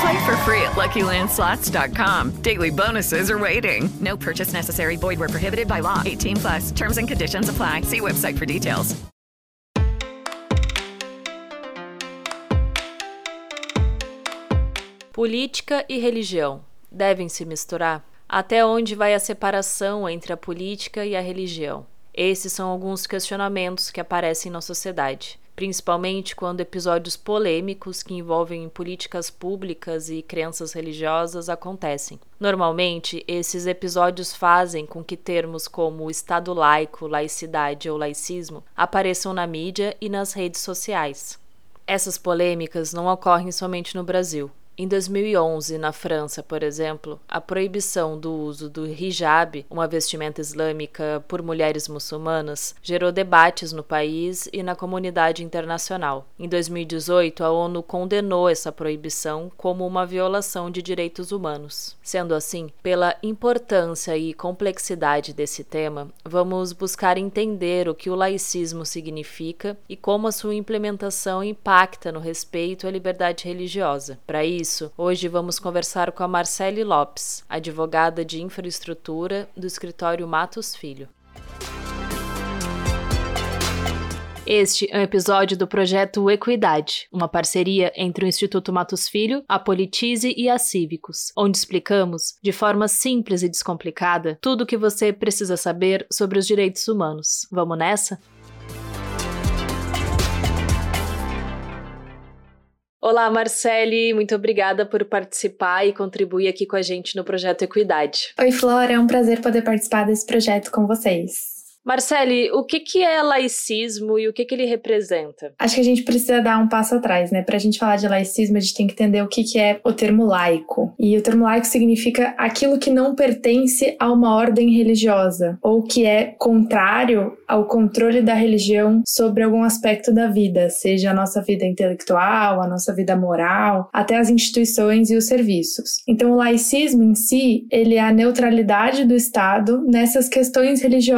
Play for free at LuckyLandSlots.com. Daily bonuses are waiting. No purchase necessary. Void where prohibited by law. 18 plus. Terms and conditions apply. See website for details. Política e religião devem se misturar? Até onde vai a separação entre a política e a religião? Esses são alguns questionamentos que aparecem na sociedade, principalmente quando episódios polêmicos que envolvem políticas públicas e crenças religiosas acontecem. Normalmente, esses episódios fazem com que termos como Estado laico, laicidade ou laicismo apareçam na mídia e nas redes sociais. Essas polêmicas não ocorrem somente no Brasil. Em 2011, na França, por exemplo, a proibição do uso do hijab, uma vestimenta islâmica, por mulheres muçulmanas, gerou debates no país e na comunidade internacional. Em 2018, a ONU condenou essa proibição como uma violação de direitos humanos. Sendo assim, pela importância e complexidade desse tema, vamos buscar entender o que o laicismo significa e como a sua implementação impacta no respeito à liberdade religiosa. Para isso, isso, hoje vamos conversar com a Marcele Lopes, advogada de infraestrutura do escritório Matos Filho. Este é um episódio do projeto Equidade, uma parceria entre o Instituto Matos Filho, a Politize e a Cívicos, onde explicamos, de forma simples e descomplicada, tudo o que você precisa saber sobre os direitos humanos. Vamos nessa? Olá, Marcele, muito obrigada por participar e contribuir aqui com a gente no projeto Equidade. Oi, Flora, é um prazer poder participar desse projeto com vocês. Marcele, o que, que é laicismo e o que, que ele representa? Acho que a gente precisa dar um passo atrás, né? Para a gente falar de laicismo, a gente tem que entender o que, que é o termo laico. E o termo laico significa aquilo que não pertence a uma ordem religiosa, ou que é contrário ao controle da religião sobre algum aspecto da vida, seja a nossa vida intelectual, a nossa vida moral, até as instituições e os serviços. Então, o laicismo em si, ele é a neutralidade do Estado nessas questões religiosas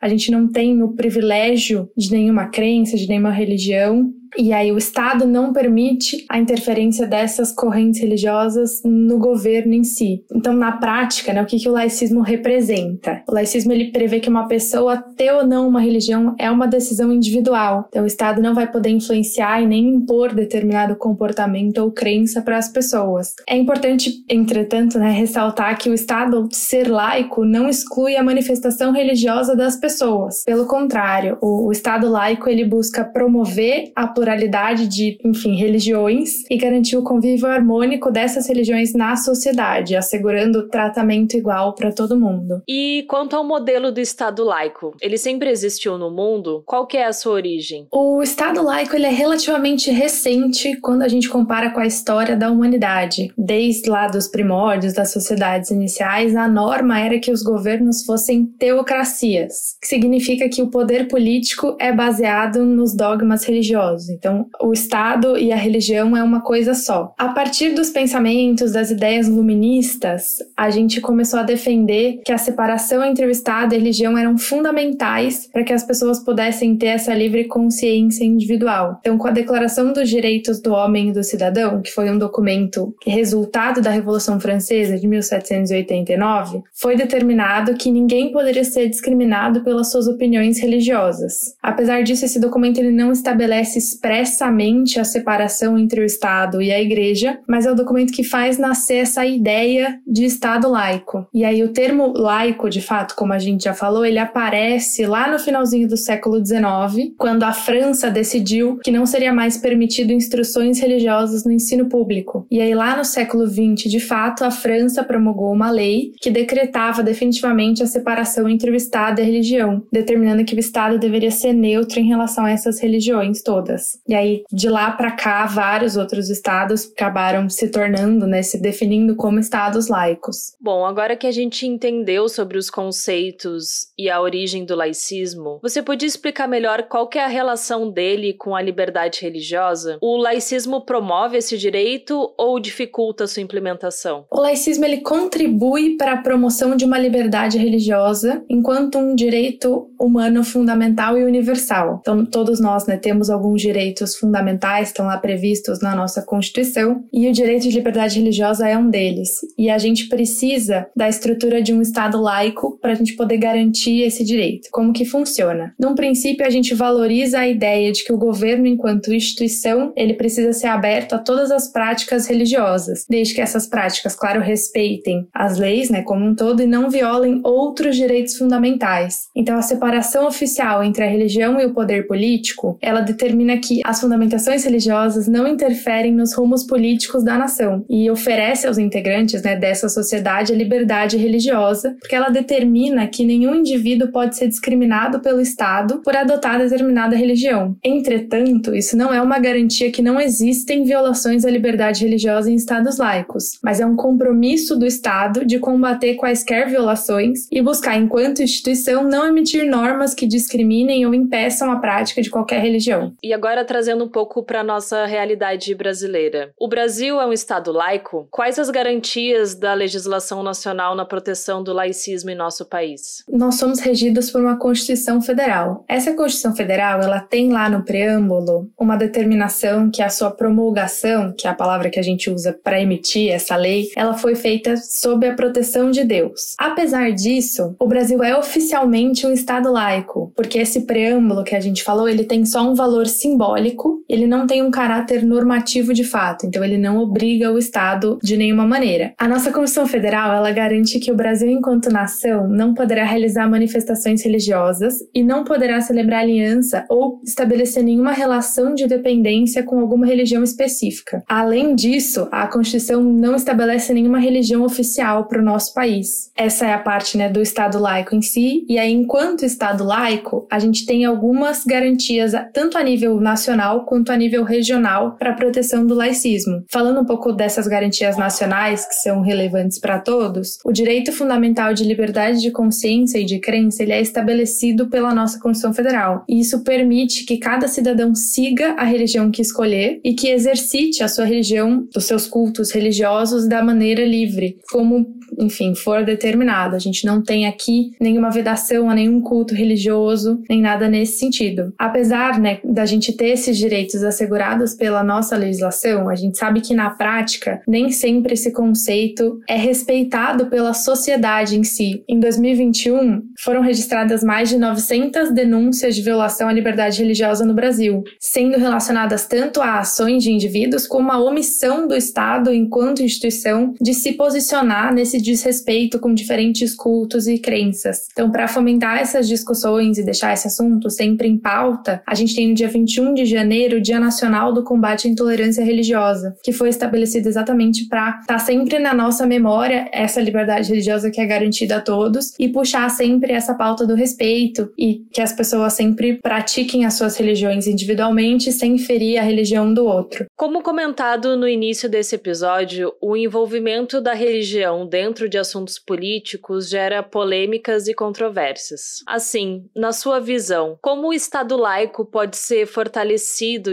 a gente não tem o privilégio de nenhuma crença, de nenhuma religião, e aí o Estado não permite a interferência dessas correntes religiosas no governo em si. Então, na prática, né, o que, que o laicismo representa? O laicismo ele prevê que uma pessoa ter ou não uma religião é uma decisão individual. Então, o Estado não vai poder influenciar e nem impor determinado comportamento ou crença para as pessoas. É importante, entretanto, né, ressaltar que o Estado ser laico não exclui a manifestação religiosa das pessoas. Pelo contrário, o, o Estado laico ele busca promover a pluralidade de, enfim, religiões e garantir o convívio harmônico dessas religiões na sociedade, assegurando tratamento igual para todo mundo. E quanto ao modelo do Estado laico, ele sempre existiu no mundo? Qual que é a sua origem? O Estado laico ele é relativamente recente quando a gente compara com a história da humanidade. Desde lá dos primórdios das sociedades iniciais, a norma era que os governos fossem teocracias, que significa que o poder político é baseado nos dogmas religiosos. Então, o Estado e a religião é uma coisa só. A partir dos pensamentos, das ideias luministas, a gente começou a defender que a separação entre o Estado e a religião eram fundamentais para que as pessoas pudessem ter essa livre consciência individual. Então, com a Declaração dos Direitos do Homem e do Cidadão, que foi um documento resultado da Revolução Francesa de 1789, foi determinado que ninguém poderia ser discriminado pelas suas opiniões religiosas. Apesar disso, esse documento ele não estabelece expressamente a separação entre o Estado e a Igreja, mas é o documento que faz nascer essa ideia de Estado laico. E aí o termo laico, de fato, como a gente já falou, ele aparece lá no finalzinho do século XIX, quando a França decidiu que não seria mais permitido instruções religiosas no ensino público. E aí lá no século XX, de fato, a França promulgou uma lei que decretava definitivamente a separação entre o Estado e a religião, determinando que o Estado deveria ser neutro em relação a essas religiões todas. E aí de lá para cá, vários outros estados acabaram se tornando, né, se definindo como estados laicos. Bom, agora que a gente entendeu sobre os conceitos e a origem do laicismo, você podia explicar melhor qual é a relação dele com a liberdade religiosa? O laicismo promove esse direito ou dificulta sua implementação? O laicismo ele contribui para a promoção de uma liberdade religiosa enquanto um direito humano fundamental e universal. Então, todos nós né, temos alguns direitos fundamentais, estão lá previstos na nossa Constituição, e o direito de liberdade religiosa é um deles. E a gente precisa da estrutura de um Estado laico para a gente poder garantir esse direito. Como que funciona? Num princípio, a gente valoriza a ideia de que o governo, enquanto instituição, ele precisa ser aberto a todas as práticas religiosas, desde que essas práticas, claro, respeitem as leis, né, como um todo, e não violem outros direitos fundamentais. Então, a separação oficial entre a religião e o poder político, ela determina que as fundamentações religiosas não interferem nos rumos políticos da nação e oferece aos integrantes né, dessa sociedade a liberdade religiosa, porque ela determina que nenhum indivíduo pode ser discriminado pelo Estado por adotar determinada religião. Entretanto, isso não é uma garantia que não existem violações à liberdade religiosa em estados laicos, mas é um compromisso do Estado de combater quaisquer violações e buscar, enquanto instituição, não emitir normas que discriminem ou impeçam a prática de qualquer religião. E agora trazendo um pouco para nossa realidade brasileira. O Brasil é um estado laico? Quais as garantias da legislação nacional na proteção do laicismo em nosso país? Nós somos regidos por uma Constituição Federal. Essa Constituição Federal, ela tem lá no preâmbulo uma determinação que a sua promulgação, que é a palavra que a gente usa para emitir essa lei, ela foi feita sob a proteção de Deus. Apesar disso, o Brasil é oficialmente um estado laico, porque esse preâmbulo que a gente falou, ele tem só um valor simbólico, ele não tem um caráter normativo de fato, então ele não obriga o Estado de nenhuma maneira. A nossa Constituição Federal, ela garante que o Brasil, enquanto nação, não poderá realizar manifestações religiosas e não poderá celebrar aliança ou estabelecer nenhuma relação de dependência com alguma religião específica. Além disso, a Constituição não estabelece nenhuma religião oficial para o nosso país. Essa é a parte né, do Estado laico em si, e aí, enquanto Estado laico, a gente tem algumas garantias, tanto a nível nacional quanto a nível regional, para a proteção do laicismo. Falando um pouco dessas garantias nacionais, que são relevantes para todos, o direito fundamental de liberdade de consciência e de crença ele é estabelecido pela nossa Constituição Federal. E isso permite que cada cidadão siga a religião que escolher e que exercite a sua religião, os seus cultos religiosos da maneira livre, como, enfim, for determinado. A gente não tem aqui nenhuma vedação a nenhum culto religioso, nem nada nesse sentido. Apesar, né, da gente ter esses direitos assegurados pela nossa legislação, a gente sabe que na prática nem sempre esse conceito é respeitado pela sociedade em si. Em 2021, foram registradas mais de 900 denúncias de violação à liberdade religiosa no Brasil, sendo relacionadas tanto a ações de indivíduos como a omissão do Estado enquanto instituição de se posicionar nesse desrespeito com diferentes cultos e crenças. Então, para fomentar essas discussões e deixar esse assunto sempre em pauta, a gente tem no dia 21 de janeiro Dia Nacional do Combate à Intolerância Religiosa, que foi estabelecido exatamente para estar tá sempre na nossa memória essa liberdade religiosa que é garantida a todos e puxar sempre essa pauta do respeito e que as pessoas sempre pratiquem as suas religiões individualmente sem ferir a religião do outro. Como comentado no início desse episódio, o envolvimento da religião dentro de assuntos políticos gera polêmicas e controvérsias. Assim, na sua visão, como o Estado laico pode ser fortalecido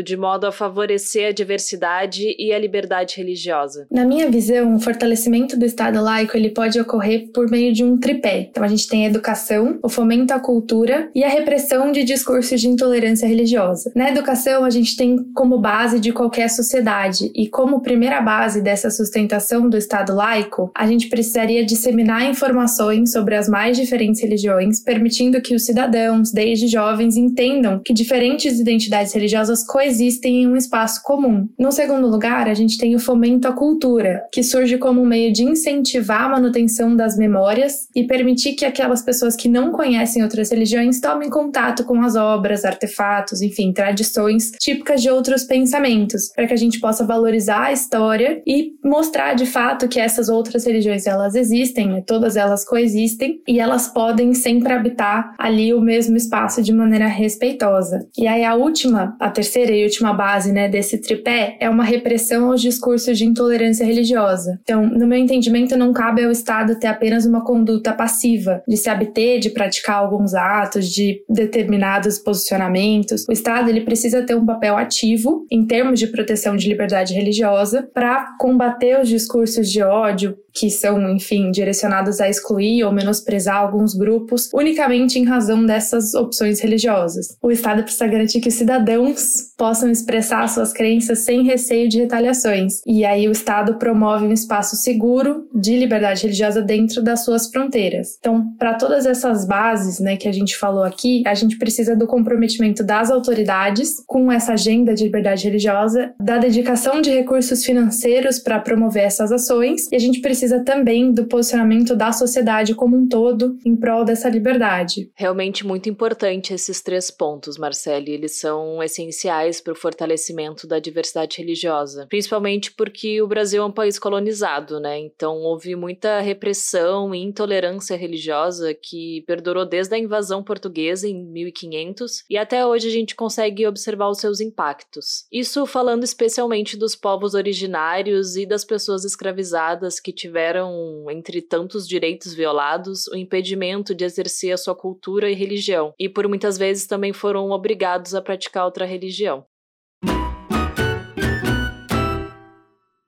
de modo a favorecer a diversidade e a liberdade religiosa? Na minha visão, o fortalecimento do Estado laico ele pode ocorrer por meio de um tripé. Então a gente tem a educação, o fomento à cultura e a repressão de discursos de intolerância religiosa. Na educação, a gente tem como base de qualquer sociedade e como primeira base dessa sustentação do Estado laico, a gente precisaria disseminar informações sobre as mais diferentes religiões, permitindo que os cidadãos, desde jovens, entendam que diferentes identidades religiosas coexistem em um espaço comum. No segundo lugar, a gente tem o fomento à cultura, que surge como um meio de incentivar a manutenção das memórias e permitir que aquelas pessoas que não conhecem outras religiões tomem contato com as obras, artefatos, enfim, tradições típicas de outros pensamentos, para que a gente possa valorizar a história e mostrar de fato que essas outras religiões elas existem, né? todas elas coexistem e elas podem sempre habitar ali o mesmo espaço de maneira respeitosa. E aí a última, a terceira e última base, né, desse tripé é uma repressão aos discursos de intolerância religiosa. Então, no meu entendimento, não cabe ao Estado ter apenas uma conduta passiva, de se abter de praticar alguns atos, de determinados posicionamentos. O Estado ele precisa ter um papel ativo em termos de proteção de liberdade religiosa para combater os discursos de ódio, que são, enfim, direcionados a excluir ou menosprezar alguns grupos unicamente em razão dessas opções religiosas. O Estado precisa garantir que os cidadãos possam expressar suas crenças sem receio de retaliações. E aí o Estado promove um espaço seguro de liberdade religiosa dentro das suas fronteiras. Então, para todas essas bases, né, que a gente falou aqui, a gente precisa do comprometimento das autoridades com essa agenda de liberdade religiosa, da dedicação de recursos financeiros para promover essas ações, e a gente precisa precisa também do posicionamento da sociedade como um todo em prol dessa liberdade. Realmente muito importante esses três pontos, Marcele. Eles são essenciais para o fortalecimento da diversidade religiosa, principalmente porque o Brasil é um país colonizado, né? Então houve muita repressão e intolerância religiosa que perdurou desde a invasão portuguesa em 1500 e até hoje a gente consegue observar os seus impactos. Isso falando especialmente dos povos originários e das pessoas escravizadas que tiveram tiveram, entre tantos direitos violados, o impedimento de exercer a sua cultura e religião, e por muitas vezes também foram obrigados a praticar outra religião.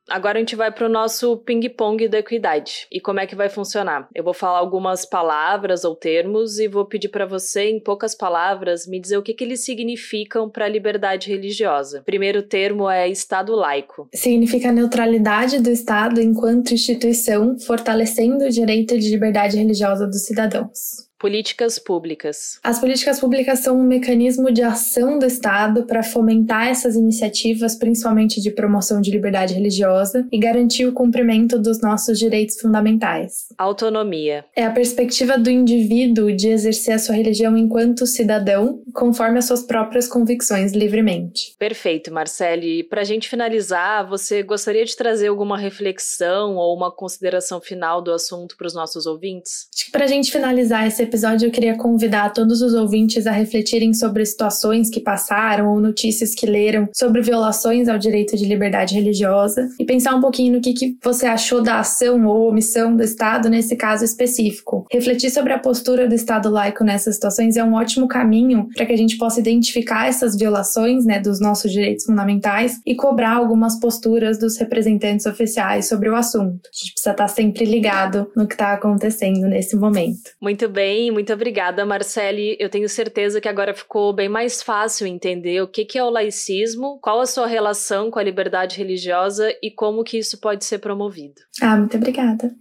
Agora a gente vai para o nosso ping-pong da equidade. E como é que vai funcionar? Eu vou falar algumas palavras ou termos e vou pedir para você, em poucas palavras, me dizer o que, que eles significam para a liberdade religiosa. Primeiro termo é Estado laico. Significa a neutralidade do Estado enquanto instituição, fortalecendo o direito de liberdade religiosa dos cidadãos. Políticas públicas. As políticas públicas são um mecanismo de ação do Estado para fomentar essas iniciativas, principalmente de promoção de liberdade religiosa, e garantir o cumprimento dos nossos direitos fundamentais. Autonomia. É a perspectiva do indivíduo de exercer a sua religião enquanto cidadão, conforme as suas próprias convicções livremente. Perfeito, Marcele. Para a gente finalizar, você gostaria de trazer alguma reflexão ou uma consideração final do assunto para os nossos ouvintes? Acho que para a gente finalizar esse episódio eu queria convidar todos os ouvintes a refletirem sobre situações que passaram ou notícias que leram sobre violações ao direito de liberdade religiosa e pensar um pouquinho no que, que você achou da ação ou omissão do Estado nesse caso específico. Refletir sobre a postura do Estado laico nessas situações é um ótimo caminho para que a gente possa identificar essas violações né, dos nossos direitos fundamentais e cobrar algumas posturas dos representantes oficiais sobre o assunto. A gente precisa estar sempre ligado no que está acontecendo nesse momento. Muito bem muito obrigada, Marcele. Eu tenho certeza que agora ficou bem mais fácil entender o que é o laicismo, qual a sua relação com a liberdade religiosa e como que isso pode ser promovido. Ah, muito obrigada.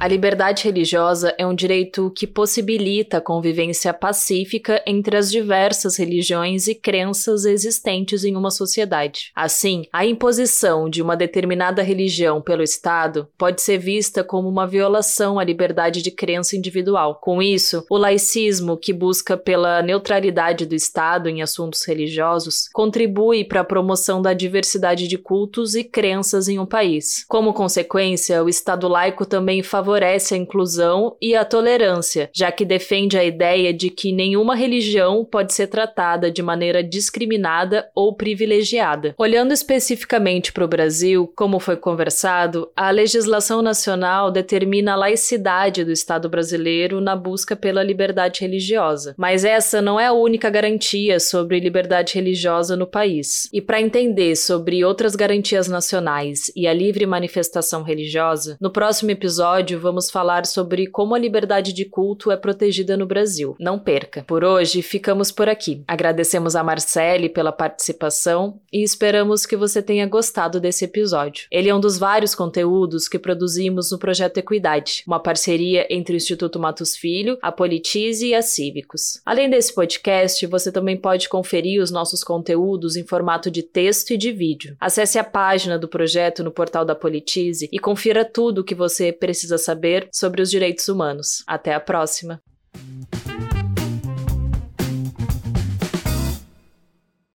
A liberdade religiosa é um direito que possibilita a convivência pacífica entre as diversas religiões e crenças existentes em uma sociedade. Assim, a imposição de uma determinada religião pelo Estado pode ser vista como uma violação à liberdade de crença individual. Com isso, o laicismo, que busca pela neutralidade do Estado em assuntos religiosos, contribui para a promoção da diversidade de cultos e crenças em um país. Como consequência, o Estado laico também favorece favorece a inclusão e a tolerância, já que defende a ideia de que nenhuma religião pode ser tratada de maneira discriminada ou privilegiada. Olhando especificamente para o Brasil, como foi conversado, a legislação nacional determina a laicidade do Estado brasileiro na busca pela liberdade religiosa. Mas essa não é a única garantia sobre liberdade religiosa no país. E para entender sobre outras garantias nacionais e a livre manifestação religiosa, no próximo episódio vamos falar sobre como a liberdade de culto é protegida no Brasil. Não perca. Por hoje, ficamos por aqui. Agradecemos a Marcele pela participação e esperamos que você tenha gostado desse episódio. Ele é um dos vários conteúdos que produzimos no Projeto Equidade, uma parceria entre o Instituto Matos Filho, a Politize e a Cívicos. Além desse podcast, você também pode conferir os nossos conteúdos em formato de texto e de vídeo. Acesse a página do projeto no portal da Politize e confira tudo o que você precisa saber sobre os direitos humanos. Até a próxima!